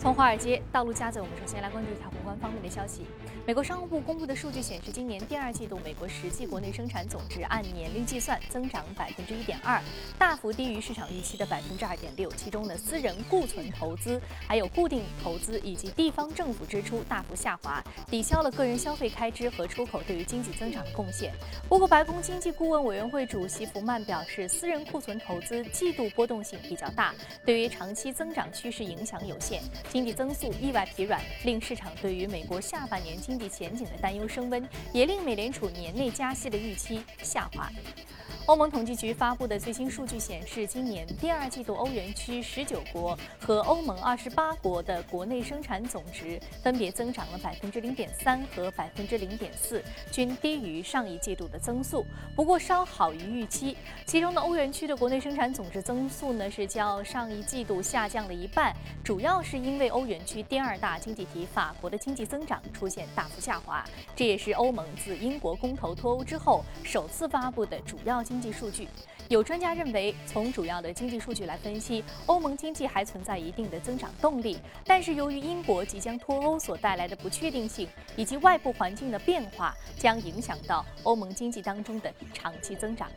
从华尔街到陆家嘴，我们首先来关注一条宏观方面的消息。美国商务部公布的数据显示，今年第二季度美国实际国内生产总值按年率计算增长百分之一点二，大幅低于市场预期的百分之二点六。其中呢，私人固存投资、还有固定投资以及地方政府支出大幅下滑，抵消了个人消费开支和出口对于经济增长的贡献。不过，白宫经济顾问委员会主席福曼表示，私人库存投资季度波动性比较大，对于长期增长趋势影响有限。经济增速意外疲软，令市场对于美国下半年经济前景的担忧升温，也令美联储年内加息的预期下滑。欧盟统计局发布的最新数据显示，今年第二季度欧元区十九国和欧盟二十八国的国内生产总值分别增长了百分之零点三和百分之零点四，均低于上一季度的增速，不过稍好于预期。其中的欧元区的国内生产总值增速呢是较上一季度下降了一半，主要是因为欧元区第二大经济体法国的经济增长出现大幅下滑，这也是欧盟自英国公投脱欧之后首次发布的主要经。经济数据，有专家认为，从主要的经济数据来分析，欧盟经济还存在一定的增长动力。但是，由于英国即将脱欧所带来的不确定性以及外部环境的变化，将影响到欧盟经济当中的长期增长。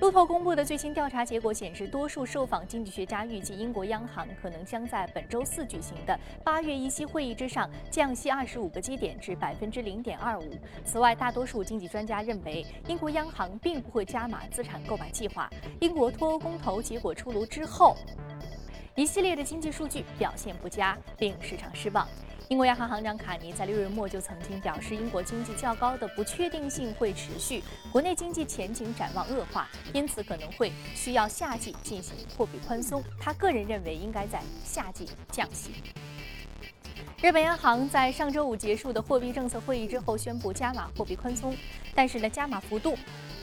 路透公布的最新调查结果显示，多数受访经济学家预计，英国央行可能将在本周四举行的八月议息会议之上降息二十五个基点至百分之零点二五。此外，大多数经济专家认为，英国央行并不会加码资产购买计划。英国脱欧公投结果出炉之后，一系列的经济数据表现不佳，令市场失望。英国央行行长卡尼在六月末就曾经表示，英国经济较高的不确定性会持续，国内经济前景展望恶化，因此可能会需要夏季进行货币宽松。他个人认为应该在夏季降息。日本央行在上周五结束的货币政策会议之后宣布加码货币宽松，但是呢，加码幅度。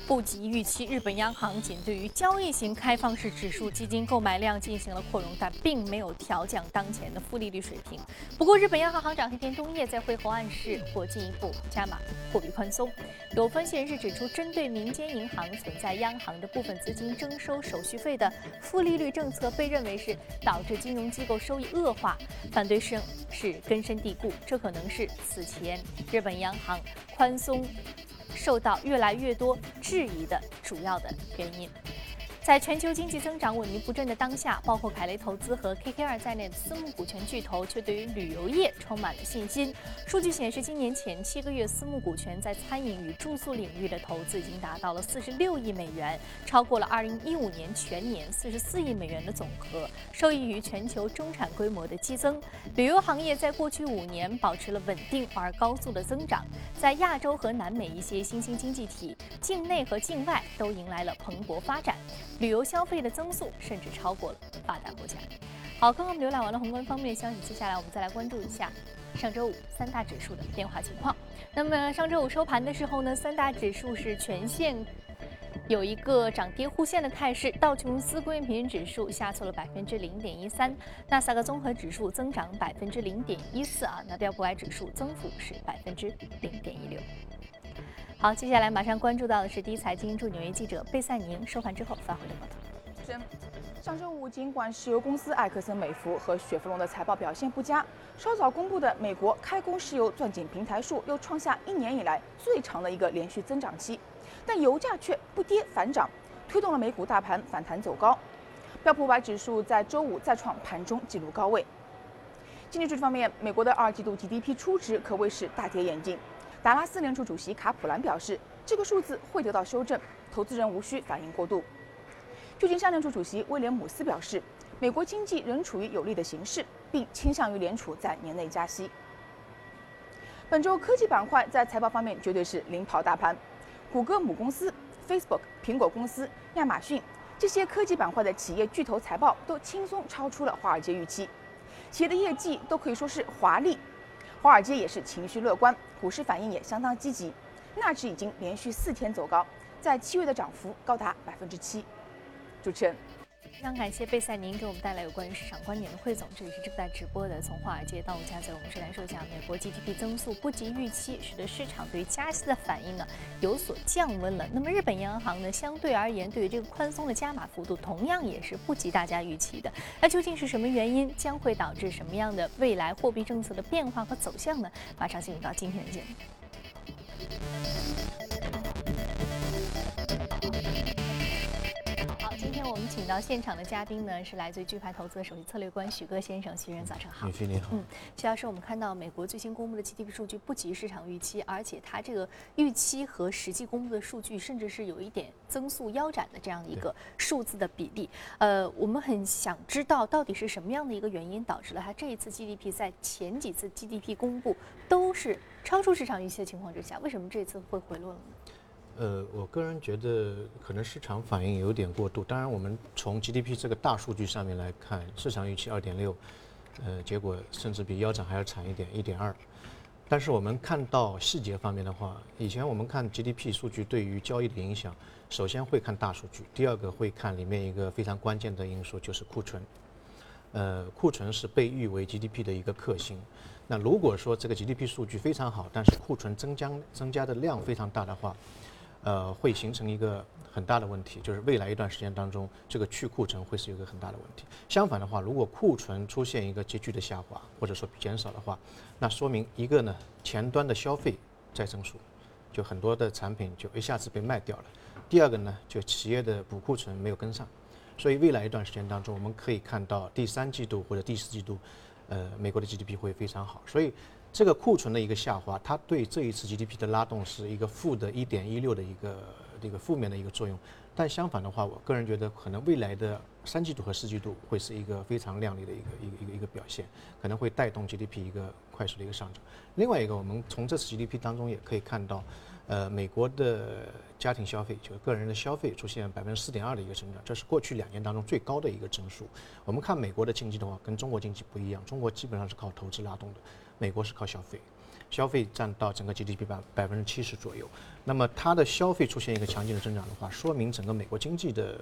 不及预期，日本央行仅对于交易型开放式指数基金购买量进行了扩容，但并没有调降当前的负利率水平。不过，日本央行行长黑田东彦在会后暗示或进一步加码货币宽松。有分析人士指出，针对民间银行存在央行的部分资金征收手续费的负利率政策，被认为是导致金融机构收益恶化，反对声是根深蒂固。这可能是此前日本央行宽松。受到越来越多质疑的主要的原因。在全球经济增长萎靡不振的当下，包括凯雷投资和 KKR 在内的私募股权巨头却对于旅游业充满了信心。数据显示，今年前七个月，私募股权在餐饮与住宿领域的投资已经达到了四十六亿美元，超过了二零一五年全年四十四亿美元的总和，受益于全球中产规模的激增。旅游行业在过去五年保持了稳定而高速的增长，在亚洲和南美一些新兴经济体境内和境外都迎来了蓬勃发展。旅游消费的增速甚至超过了发达国家。好，刚刚我们浏览完了宏观方面消息，接下来我们再来关注一下上周五三大指数的变化情况。那么上周五收盘的时候呢，三大指数是全线有一个涨跌互现的态势。道琼斯工业平均指数下挫了百分之零点一三，纳斯达克综合指数增长百分之零点一四啊，那标普五百指数增幅是百分之零点一六。好，接下来马上关注到的是第一财经驻纽约记者贝赛宁收盘之后发回的报道。上周五，尽管石油公司埃克森美孚和雪佛龙的财报表现不佳，稍早公布的美国开工石油钻井平台数又创下一年以来最长的一个连续增长期，但油价却不跌反涨，推动了美股大盘反弹走高。标普五百指数在周五再创盘中纪录高位。经济数据方面，美国的二季度 GDP 初值可谓是大跌眼镜。达拉斯联储主席卡普兰表示，这个数字会得到修正，投资人无需反应过度。旧金山联储主席威廉姆斯表示，美国经济仍处于有利的形势，并倾向于联储在年内加息。本周科技板块在财报方面绝对是领跑大盘，谷歌母公司、Facebook、苹果公司、亚马逊这些科技板块的企业巨头财报都轻松超出了华尔街预期，企业的业绩都可以说是华丽。华尔街也是情绪乐观，股市反应也相当积极，纳指已经连续四天走高，在七月的涨幅高达百分之七。主持人，非常感谢贝赛宁给我们带来有关于市场观点的汇总。这里是正在直播的，从华尔街到陆家嘴，我们是来说一下美国 GDP 增速不及预期，使得市场对于加息的反应呢有所降温了。那么日本央行呢，相对而言对于这个宽松的加码幅度，同样也是不及大家预期的。那究竟是什么原因，将会导致什么样的未来货币政策的变化和走向呢？马上进入到今天的节目。们请到现场的嘉宾呢，是来自于钜派投资首席策略官许戈先生。徐人，早上好。女士您好。嗯，徐老师，我们看到美国最新公布的 GDP 数据不及市场预期，而且它这个预期和实际公布的数据，甚至是有一点增速腰斩的这样一个数字的比例。呃，我们很想知道到底是什么样的一个原因导致了它这一次 GDP 在前几次 GDP 公布都是超出市场预期的情况之下，为什么这次会回落了呢？呃，我个人觉得可能市场反应有点过度。当然，我们从 GDP 这个大数据上面来看，市场预期二点六，呃，结果甚至比腰斩还要惨一点，一点二。但是我们看到细节方面的话，以前我们看 GDP 数据对于交易的影响，首先会看大数据，第二个会看里面一个非常关键的因素就是库存。呃，库存是被誉为 GDP 的一个克星。那如果说这个 GDP 数据非常好，但是库存增加增加的量非常大的话，呃，会形成一个很大的问题，就是未来一段时间当中，这个去库存会是一个很大的问题。相反的话，如果库存出现一个急剧的下滑，或者说减少的话，那说明一个呢，前端的消费在增速，就很多的产品就一下子被卖掉了；第二个呢，就企业的补库存没有跟上。所以未来一段时间当中，我们可以看到第三季度或者第四季度，呃，美国的 GDP 会非常好。所以。这个库存的一个下滑，它对这一次 GDP 的拉动是一个负的一点一六的一个这个负面的一个作用。但相反的话，我个人觉得可能未来的三季度和四季度会是一个非常亮丽的一个一个一个一个表现，可能会带动 GDP 一个快速的一个上涨。另外一个，我们从这次 GDP 当中也可以看到，呃，美国的家庭消费就是个人的消费出现百分之四点二的一个增长，这是过去两年当中最高的一个增速。我们看美国的经济的话，跟中国经济不一样，中国基本上是靠投资拉动的。美国是靠消费，消费占到整个 GDP 百百分之七十左右。那么它的消费出现一个强劲的增长的话，说明整个美国经济的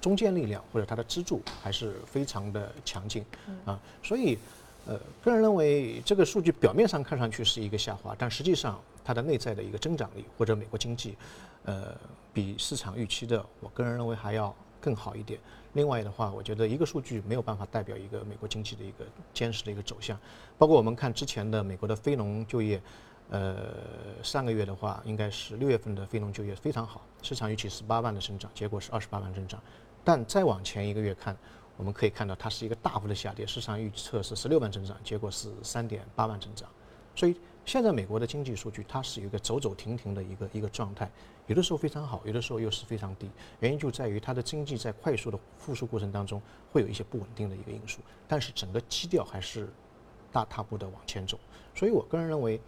中坚力量或者它的支柱还是非常的强劲啊。所以，呃，个人认为这个数据表面上看上去是一个下滑，但实际上它的内在的一个增长力或者美国经济，呃，比市场预期的，我个人认为还要更好一点。另外的话，我觉得一个数据没有办法代表一个美国经济的一个坚实的一个走向。包括我们看之前的美国的非农就业，呃，上个月的话应该是六月份的非农就业非常好，市场预期十八万的增长，结果是二十八万增长。但再往前一个月看，我们可以看到它是一个大幅的下跌，市场预测是十六万增长，结果是三点八万增长。所以现在美国的经济数据它是一个走走停停的一个一个状态。有的时候非常好，有的时候又是非常低，原因就在于它的经济在快速的复苏过程当中会有一些不稳定的一个因素，但是整个基调还是大踏步的往前走，所以我个人认为，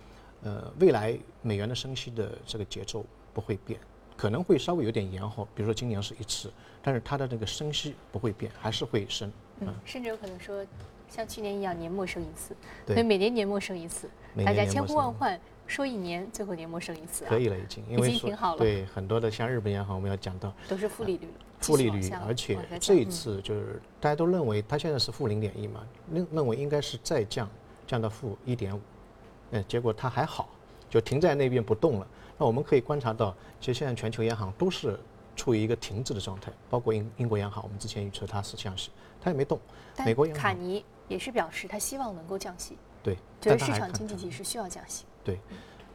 呃，未来美元的升息的这个节奏不会变，可能会稍微有点延后，比如说今年是一次，但是它的那个升息不会变，还是会升，嗯，甚至有可能说像去年一样年末升一次，所以每年年末升一次，大家千呼万唤。说一年，最后年末升一次，可以了已经，因为挺好了。对很多的像日本央行，我们要讲到都是负利率，负利率，而且这一次就是大家都认为它现在是负零点一嘛，认认为应该是再降，降到负一点五，嗯，结果它还好，就停在那边不动了。那我们可以观察到，其实现在全球央行都是处于一个停滞的状态，包括英英国央行，我们之前预测它是降息，它也没动。美国卡尼也是表示他希望能够降息，对，就是市场经济体是需要降息。对，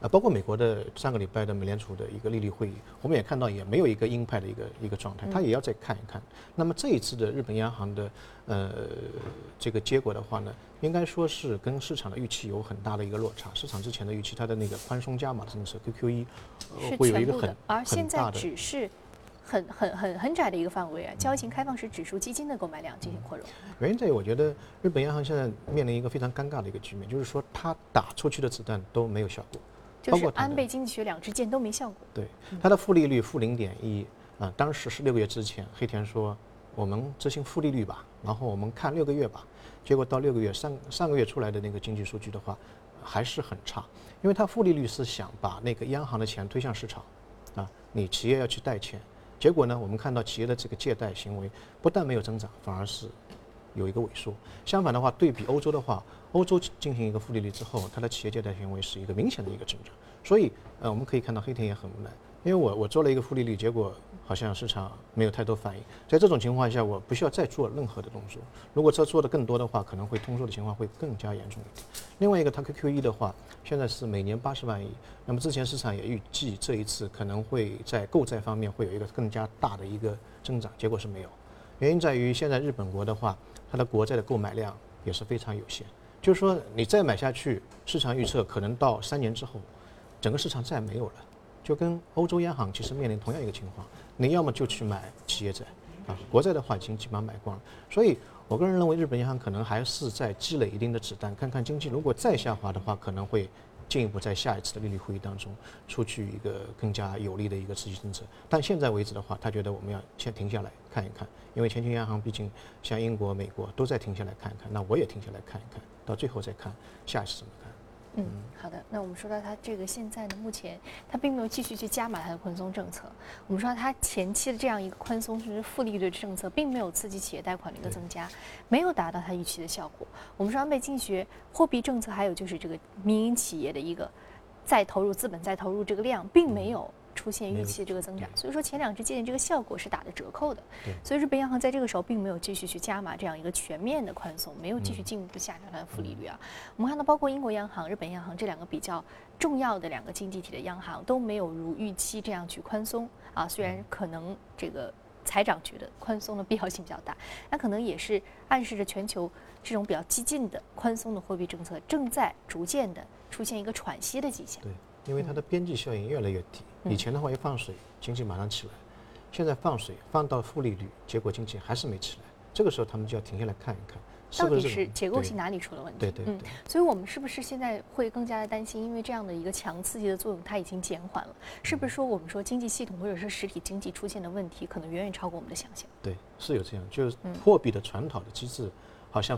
啊，包括美国的上个礼拜的美联储的一个利率会议，我们也看到也没有一个鹰派的一个一个状态，他也要再看一看。那么这一次的日本央行的呃这个结果的话呢，应该说是跟市场的预期有很大的一个落差。市场之前的预期，它的那个宽松加码政策 QQE 会有一个很而现在只是。很很很很窄的一个范围啊！交易型开放式指数基金的购买量进行扩容。原因在于，我觉得日本央行现在面临一个非常尴尬的一个局面，就是说它打出去的子弹都没有效果，就是安倍经济学两支箭都没效果。对，它的负利率负零点一啊，当时是六个月之前，黑田说我们执行负利率吧，然后我们看六个月吧，结果到六个月上上个月出来的那个经济数据的话还是很差，因为它负利率是想把那个央行的钱推向市场啊，你企业要去贷钱。结果呢，我们看到企业的这个借贷行为不但没有增长，反而是有一个萎缩。相反的话，对比欧洲的话，欧洲进行一个负利率之后，它的企业借贷行为是一个明显的一个增长。所以，呃，我们可以看到黑田也很无奈，因为我我做了一个负利率，结果好像市场没有太多反应。在这种情况下，我不需要再做任何的动作。如果这做的更多的话，可能会通缩的情况会更加严重一点。另外一个，它 QQE 的话，现在是每年八十万亿。那么之前市场也预计这一次可能会在购债方面会有一个更加大的一个增长，结果是没有。原因在于现在日本国的话，它的国债的购买量也是非常有限。就是说，你再买下去，市场预测可能到三年之后。整个市场债没有了，就跟欧洲央行其实面临同样一个情况，你要么就去买企业债，啊，国债的话已经基本上买光了。所以我个人认为，日本央行可能还是在积累一定的子弹，看看经济如果再下滑的话，可能会进一步在下一次的利率会议当中出具一个更加有利的一个刺激政策。但现在为止的话，他觉得我们要先停下来看一看，因为全球央行毕竟像英国、美国都在停下来看一看，那我也停下来看一看，到最后再看下一次怎么看。嗯，好的。那我们说到它这个现在呢，目前它并没有继续去加码它的宽松政策。我们说它前期的这样一个宽松甚至负利率的政策，并没有刺激企业贷款的一个增加，没有达到它预期的效果。我们说安倍经济学货币政策，还有就是这个民营企业的一个再投入资本、再投入这个量，并没有。出现预期的这个增长，所以说前两支借鉴这个效果是打的折扣的。所以日本央行在这个时候并没有继续去加码这样一个全面的宽松，没有继续进一步下调它的负利率啊。我们看到包括英国央行、日本央行这两个比较重要的两个经济体的央行都没有如预期这样去宽松啊。虽然可能这个财长觉得宽松的必要性比较大，那可能也是暗示着全球这种比较激进的宽松的货币政策正在逐渐的出现一个喘息的迹象。对，因为它的边际效应越来越低。以前的话一放水，经济马上起来，现在放水放到负利率，结果经济还是没起来。这个时候他们就要停下来看一看，到底是结构性哪里出了问题？对对对。所以我们是不是现在会更加的担心？因为这样的一个强刺激的作用它已经减缓了，是不是说我们说经济系统或者是实体经济出现的问题可能远远超过我们的想象？对，是有这样，就是货币的传导的机制好像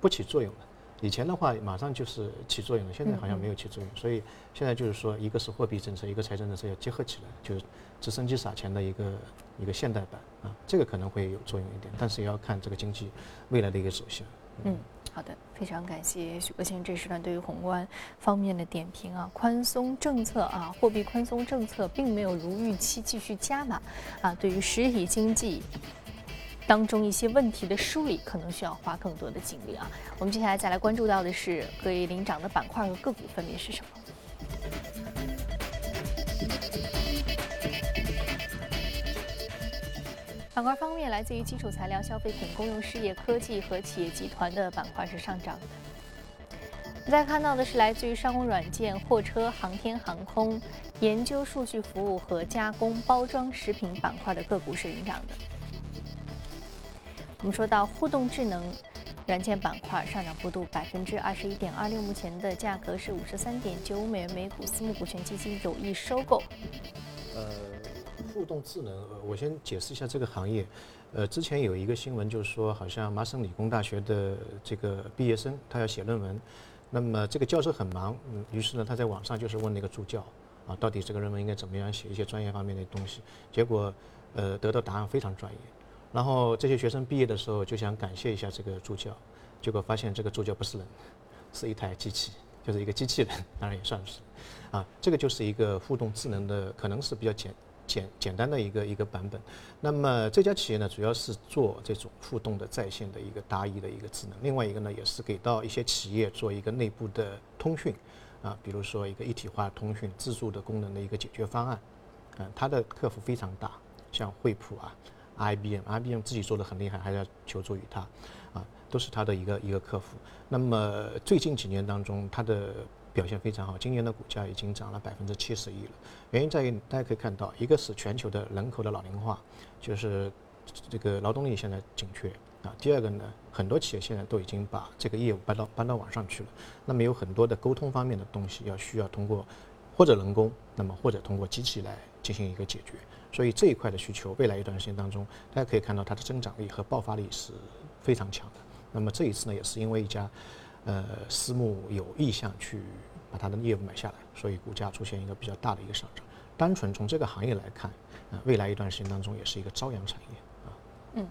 不起作用了。以前的话，马上就是起作用了，现在好像没有起作用，所以现在就是说，一个是货币政策，一个财政政策要结合起来，就是直升机撒钱的一个一个现代版啊，这个可能会有作用一点，但是也要看这个经济未来的一个走向。嗯，好的，非常感谢许国庆这时段对于宏观方面的点评啊，宽松政策啊，货币宽松政策并没有如预期继续加码啊，对于实体经济。当中一些问题的梳理可能需要花更多的精力啊。我们接下来再来关注到的是可以领涨的板块和个股分别是什么？板块方面，来自于基础材料、消费品、公用事业、科技和企业集团的板块是上涨的。再看到的是来自于商务软件、货车、航天航空、研究数据服务和加工包装食品板块的个股是领涨的。我们说到互动智能软件板块上涨幅度百分之二十一点二六，目前的价格是五十三点九五美元每股，私募股权基金有意收购。呃，互动智能，我先解释一下这个行业。呃，之前有一个新闻就是说，好像麻省理工大学的这个毕业生他要写论文，那么这个教授很忙，嗯，于是呢他在网上就是问那个助教啊，到底这个论文应该怎么样写一些专业方面的东西，结果呃得到答案非常专业。然后这些学生毕业的时候就想感谢一下这个助教，结果发现这个助教不是人，是一台机器，就是一个机器人，当然也算是，啊，这个就是一个互动智能的，可能是比较简简简单的一个一个版本。那么这家企业呢，主要是做这种互动的在线的一个答疑的一个智能，另外一个呢，也是给到一些企业做一个内部的通讯，啊，比如说一个一体化通讯自助的功能的一个解决方案，嗯，它的客户非常大，像惠普啊。IBM，IBM 自己做的很厉害，还要求助于它，啊，都是他的一个一个客户。那么最近几年当中，它的表现非常好，今年的股价已经涨了百分之七十一了。原因在于大家可以看到，一个是全球的人口的老龄化，就是这个劳动力现在紧缺啊。第二个呢，很多企业现在都已经把这个业务搬到搬到网上去了。那么有很多的沟通方面的东西要需要通过或者人工，那么或者通过机器来进行一个解决。所以这一块的需求，未来一段时间当中，大家可以看到它的增长力和爆发力是非常强的。那么这一次呢，也是因为一家呃私募有意向去把它的业务买下来，所以股价出现一个比较大的一个上涨。单纯从这个行业来看，呃，未来一段时间当中也是一个朝阳产业啊。嗯，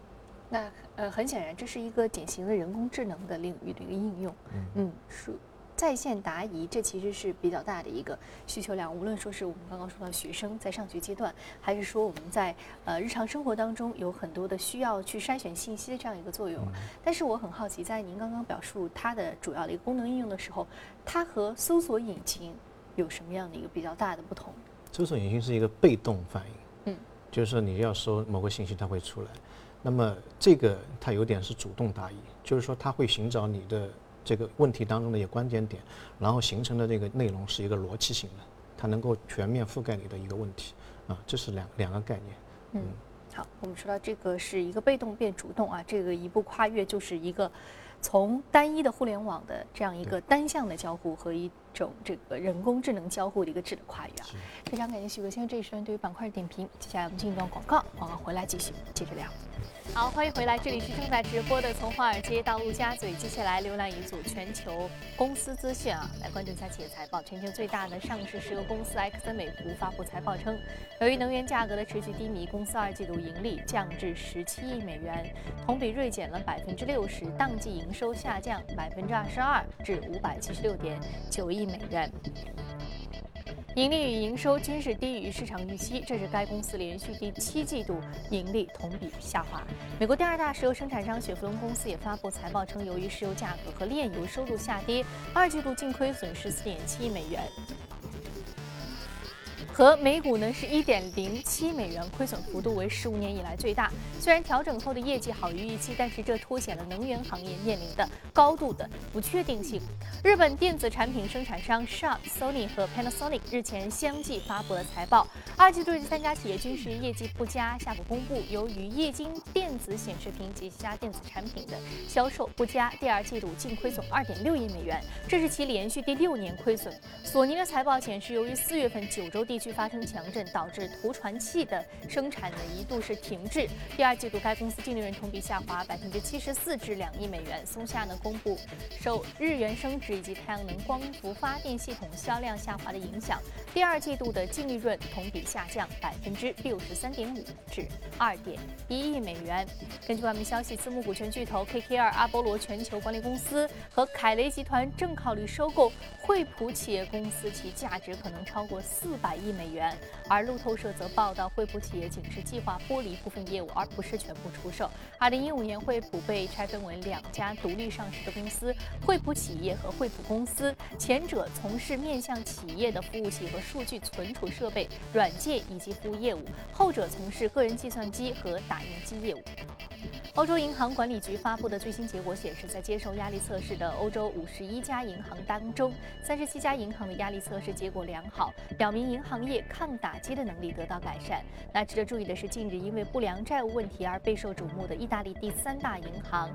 那呃，很显然这是一个典型的人工智能的领域的一个应用。嗯嗯，是。在线答疑，这其实是比较大的一个需求量。无论说是我们刚刚说到学生在上学阶段，还是说我们在呃日常生活当中有很多的需要去筛选信息的这样一个作用。但是我很好奇，在您刚刚表述它的主要的一个功能应用的时候，它和搜索引擎有什么样的一个比较大的不同？搜索引擎是一个被动反应，嗯，就是说你要搜某个信息，它会出来。那么这个它有点是主动答疑，就是说它会寻找你的。这个问题当中的一些关键点，然后形成的这个内容是一个逻辑性的，它能够全面覆盖你的一个问题，啊，这是两两个概念。嗯，好，我们说到这个是一个被动变主动啊，这个一步跨越就是一个从单一的互联网的这样一个单向的交互和一种这个人工智能交互的一个质的跨越啊。非常感谢许哥先生这一时段对于板块的点评。接下来我们进一段广告，广告回来继续接着聊。好，欢迎回来，这里是正在直播的《从华尔街到陆家嘴》。接下来浏览一组全球公司资讯啊，来关注一下企业财报。全球最大的上市石油公司埃克森美孚发布财报称，由于能源价格的持续低迷，公司二季度盈利降至十七亿美元，同比锐减了百分之六十，当季营收下降百分之二十二至五百七十六点九亿美元。盈利与营收均是低于市场预期，这是该公司连续第七季度盈利同比下滑。美国第二大石油生产商雪佛龙公司也发布财报称，由于石油价格和炼油收入下跌，二季度净亏损十四点七亿美元。和每股呢是一点零七美元，亏损幅度为十五年以来最大。虽然调整后的业绩好于预期，但是这凸显了能源行业面临的高度的不确定性。日本电子产品生产商 Sharp、Sony 和 Panasonic 日前相继发布了财报，二季度这三家企业均是业绩不佳。下个公布，由于液晶电子显示屏及其他电子产品的销售不佳，第二季度净亏损二点六亿美元，这是其连续第六年亏损。索尼的财报显示，由于四月份九州地区发生强震，导致图传器的生产呢一度是停滞。第二季度该公司净利润同比下滑百分之七十四至两亿美元。松下呢公布受日元升值以及太阳能光伏发电系统销量下滑的影响，第二季度的净利润同比下降百分之六十三点五至二点一亿美元。根据外媒消息，私募股权巨头 KKR、阿波罗全球管理公司和凯雷集团正考虑收购惠普企业公司，其价值可能超过四百亿。美元，而路透社则报道，惠普企业仅是计划剥离部分业务，而不是全部出售。二零一五年，惠普被拆分为两家独立上市的公司：惠普企业和惠普公司。前者从事面向企业的服务器和数据存储设备、软件以及服务业务；后者从事个人计算机和打印机业务。欧洲银行管理局发布的最新结果显示，在接受压力测试的欧洲五十一家银行当中，三十七家银行的压力测试结果良好，表明银行业抗打击的能力得到改善。那值得注意的是，近日因为不良债务问题而备受瞩目的意大利第三大银行。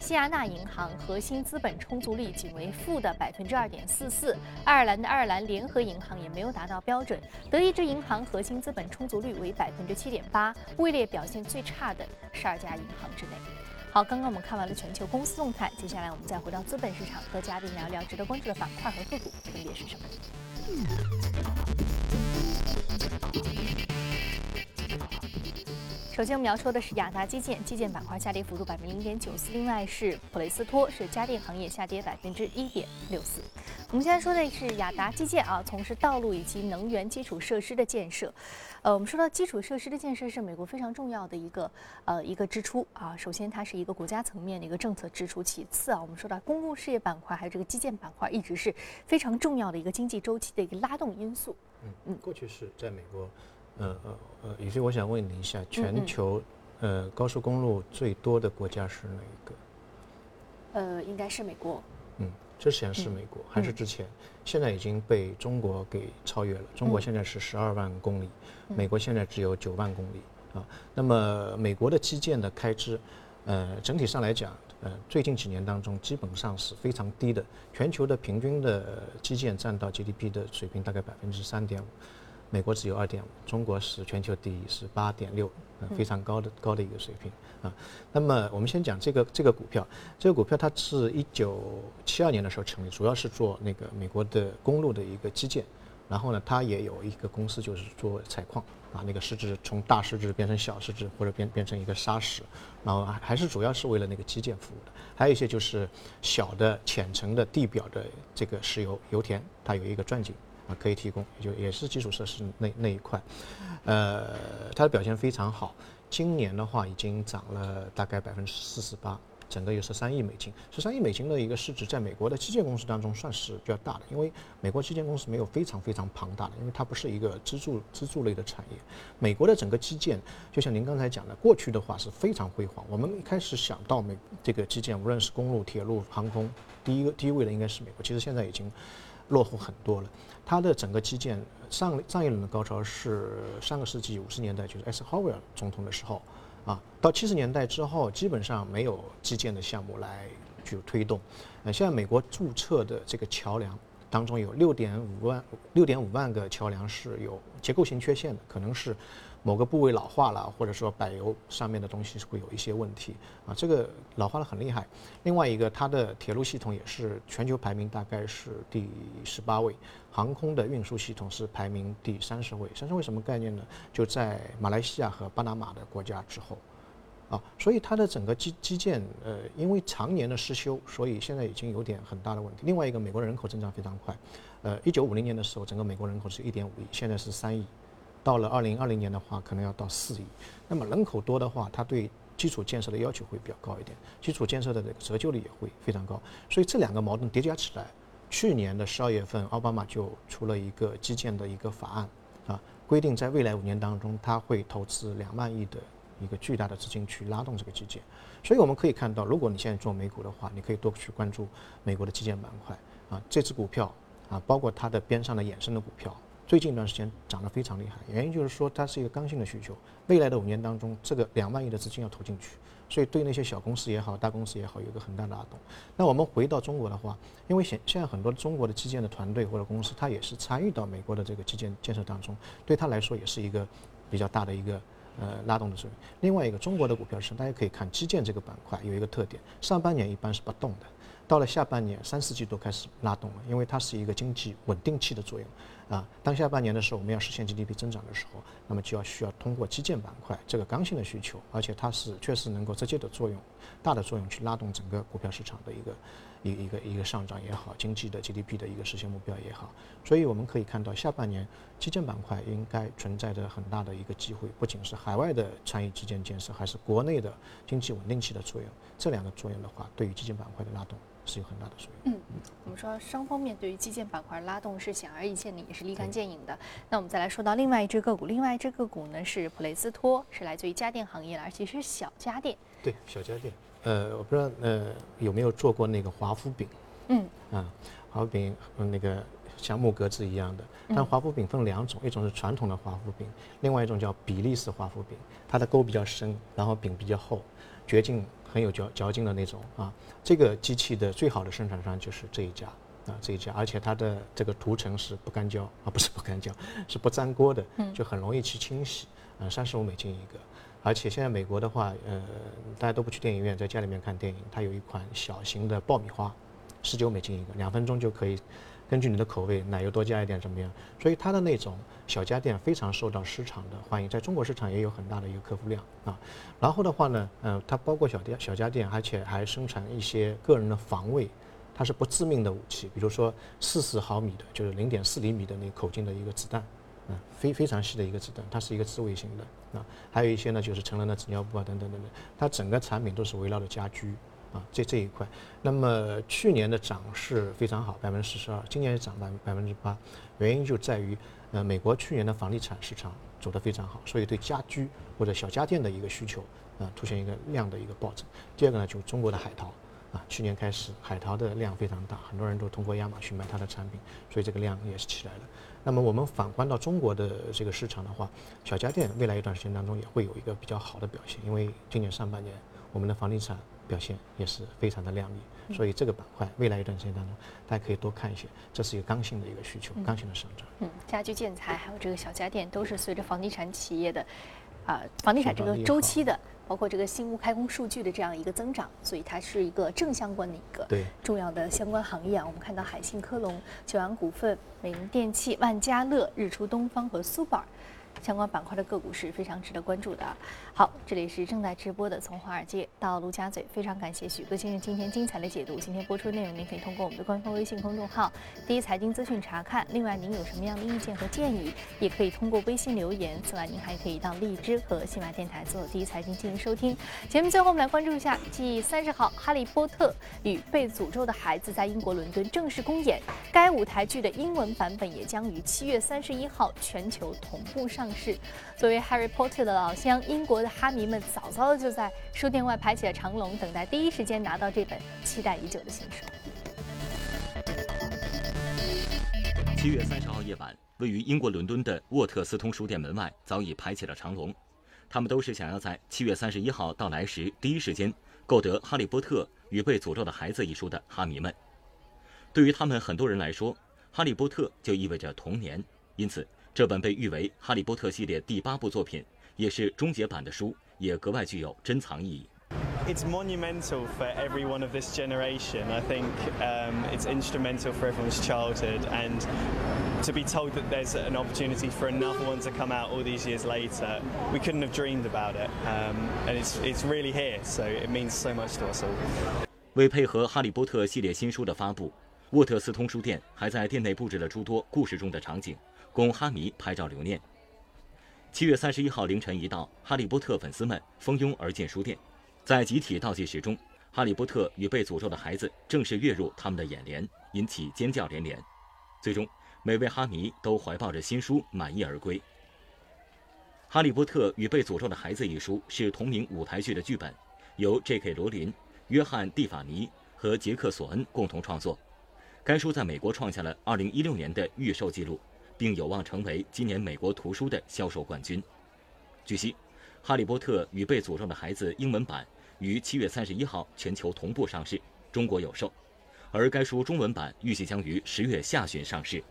西亚纳银行核心资本充足率仅为负的百分之二点四四，爱尔兰的爱尔兰联合银行也没有达到标准，德意志银行核心资本充足率为百分之七点八，位列表现最差的十二家银行之内。好，刚刚我们看完了全球公司动态，接下来我们再回到资本市场，和嘉宾聊聊值得关注的板块和个股分别是什么。首先我们要说的是雅达基建，基建板块下跌幅度百分之零点九四。另外是普雷斯托，是家电行业下跌百分之一点六四。我们现在说的是雅达基建啊，从事道路以及能源基础设施的建设。呃，我们说到基础设施的建设是美国非常重要的一个呃一个支出啊。首先它是一个国家层面的一个政策支出，其次啊，我们说到公共事业板块还有这个基建板块，一直是非常重要的一个经济周期的一个拉动因素。嗯嗯，过去是在美国。呃呃呃，以及我想问你一下，全球呃高速公路最多的国家是哪一个？呃，应该是美国。嗯，之前是美国还是之前？现在已经被中国给超越了。中国现在是十二万公里，美国现在只有九万公里啊。那么美国的基建的开支，呃，整体上来讲，呃，最近几年当中基本上是非常低的。全球的平均的基建占到 GDP 的水平大概百分之三点五。美国只有二点五，中国是全球第一，是八点六，非常高的高的一个水平啊。那么我们先讲这个这个股票，这个股票它是一九七二年的时候成立，主要是做那个美国的公路的一个基建然后呢，它也有一个公司就是做采矿啊，那个市值从大市值变成小市值，或者变变成一个砂石，然后还是主要是为了那个基建服务的。还有一些就是小的浅层的地表的这个石油油田，它有一个钻井啊，可以提供，就也是基础设施那那一块，呃，它的表现非常好。今年的话已经涨了大概百分之四十八。整个有十三亿美金，十三亿美金的一个市值，在美国的基建公司当中算是比较大的，因为美国基建公司没有非常非常庞大的，因为它不是一个支柱支柱类的产业。美国的整个基建，就像您刚才讲的，过去的话是非常辉煌。我们一开始想到美这个基建，无论是公路、铁路、航空，第一个第一位的应该是美国。其实现在已经落后很多了。它的整个基建上上一轮的高潮是上个世纪五十年代，就是艾森豪威尔总统的时候。啊，到七十年代之后，基本上没有基建的项目来去推动。呃，现在美国注册的这个桥梁当中有六点五万六点五万个桥梁是有结构性缺陷的，可能是。某个部位老化了，或者说柏油上面的东西会有一些问题啊，这个老化的很厉害。另外一个，它的铁路系统也是全球排名大概是第十八位，航空的运输系统是排名第三十位。三十位什么概念呢？就在马来西亚和巴拿马的国家之后，啊，所以它的整个基基建，呃，因为常年的失修，所以现在已经有点很大的问题。另外一个，美国人口增长非常快，呃，一九五零年的时候，整个美国人口是一点五亿，现在是三亿。到了二零二零年的话，可能要到四亿。那么人口多的话，它对基础建设的要求会比较高一点，基础建设的这个折旧率也会非常高。所以这两个矛盾叠加起来，去年的十二月份，奥巴马就出了一个基建的一个法案，啊，规定在未来五年当中，他会投资两万亿的一个巨大的资金去拉动这个基建。所以我们可以看到，如果你现在做美股的话，你可以多去关注美国的基建板块啊，这只股票啊，包括它的边上的衍生的股票。最近一段时间涨得非常厉害，原因就是说它是一个刚性的需求，未来的五年当中，这个两万亿的资金要投进去，所以对那些小公司也好，大公司也好，有一个很大的拉动。那我们回到中国的话，因为现现在很多中国的基建的团队或者公司，它也是参与到美国的这个基建建设当中，对它来说也是一个比较大的一个呃拉动的作用。另外一个，中国的股票市场大家可以看基建这个板块有一个特点，上半年一般是不动的，到了下半年三四季度开始拉动了，因为它是一个经济稳定器的作用。啊，当下半年的时候，我们要实现 GDP 增长的时候，那么就要需要通过基建板块这个刚性的需求，而且它是确实能够直接的作用，大的作用去拉动整个股票市场的一个一一个一个上涨也好，经济的 GDP 的一个实现目标也好。所以我们可以看到，下半年基建板块应该存在着很大的一个机会，不仅是海外的参与基建建设，还是国内的经济稳定器的作用。这两个作用的话，对于基建板块的拉动。是有很大的作用。嗯，我们说双方面对于基建板块拉动是显而易见的，也是立竿见影的。那我们再来说到另外一只个股，另外一只个股呢是普雷斯托，是来自于家电行业的，而且是小家电。对，小家电。呃，我不知道呃有没有做过那个华夫饼。嗯。啊，华夫饼那个像木格子一样的，但华夫饼分两种，一种是传统的华夫饼，另外一种叫比利时华夫饼，它的沟比较深，然后饼比较厚，嚼劲。很有嚼嚼劲的那种啊，这个机器的最好的生产商就是这一家啊，这一家，而且它的这个涂层是不干胶啊，不是不干胶，是不粘锅的，就很容易去清洗，啊，三十五美金一个，而且现在美国的话，呃，大家都不去电影院，在家里面看电影，它有一款小型的爆米花，十九美金一个，两分钟就可以。根据你的口味，奶油多加一点怎么样？所以它的那种小家电非常受到市场的欢迎，在中国市场也有很大的一个客户量啊。然后的话呢，嗯，它包括小店、小家电，而且还生产一些个人的防卫，它是不致命的武器，比如说四十毫米的，就是零点四厘米的那口径的一个子弹，嗯，非非常细的一个子弹，它是一个自卫型的啊。还有一些呢，就是成人的纸尿布啊等等等等，它整个产品都是围绕着家居。啊，这这一块，那么去年的涨势非常好，百分之四十二，今年也涨百百分之八，原因就在于，呃，美国去年的房地产市场走得非常好，所以对家居或者小家电的一个需求，啊，出现一个量的一个暴增。第二个呢，就是中国的海淘，啊，去年开始海淘的量非常大，很多人都通过亚马逊买它的产品，所以这个量也是起来了。那么我们反观到中国的这个市场的话，小家电未来一段时间当中也会有一个比较好的表现，因为今年上半年我们的房地产。表现也是非常的亮丽，所以这个板块未来一段时间当中，大家可以多看一些，这是一个刚性的一个需求，刚性的上涨。嗯，家居建材还有这个小家电都是随着房地产企业的，啊，房地产这个周期的包括这个新屋开工数据的这样一个增长，所以它是一个正相关的一个重要的相关行业啊。我们看到海信科龙、九阳股份、美林电器、万家乐、日出东方和苏宝。相关板块的个股是非常值得关注的。好，这里是正在直播的《从华尔街到陆家嘴》，非常感谢许哥先生今天精彩的解读。今天播出的内容，您可以通过我们的官方微信公众号“第一财经资讯”查看。另外，您有什么样的意见和建议，也可以通过微信留言。此外，您还可以到荔枝和喜马电台做第一财经进行收听。节目最后，我们来关注一下继三十号《哈利波特与被诅咒的孩子》在英国伦敦正式公演，该舞台剧的英文版本也将于七月三十一号全球同步上。市，作为《Harry Potter》的老乡，英国的哈迷们早早的就在书店外排起了长龙，等待第一时间拿到这本期待已久的新书。七月三十号夜晚，位于英国伦敦的沃特斯通书店门外早已排起了长龙，他们都是想要在七月三十一号到来时第一时间购得《哈利波特与被诅咒的孩子》一书的哈迷们。对于他们很多人来说，《哈利波特》就意味着童年，因此。这本被誉为《哈利波特》系列第八部作品，也是终结版的书，也格外具有珍藏意义。It's monumental for everyone of this generation. I think um, it's instrumental for everyone's childhood, and to be told that there's an opportunity for another one to come out all these years later, we couldn't have dreamed about it. Um, and it's it's really here, so it means so much to us all. 为配合《哈利波特》系列新书的发布，沃特斯通书店还在店内布置了诸多故事中的场景。供哈迷拍照留念。七月三十一号凌晨一到，哈利波特粉丝们蜂拥而进书店，在集体倒计时中，《哈利波特与被诅咒的孩子》正式跃入他们的眼帘，引起尖叫连连。最终，每位哈迷都怀抱着新书满意而归。《哈利波特与被诅咒的孩子》一书是同名舞台剧的剧本，由 J.K. 罗琳、约翰·蒂法尼和杰克·索恩共同创作。该书在美国创下了二零一六年的预售记录。并有望成为今年美国图书的销售冠军。据悉，《哈利波特与被诅咒的孩子》英文版于七月三十一号全球同步上市，中国有售；而该书中文版预计将于十月下旬上市。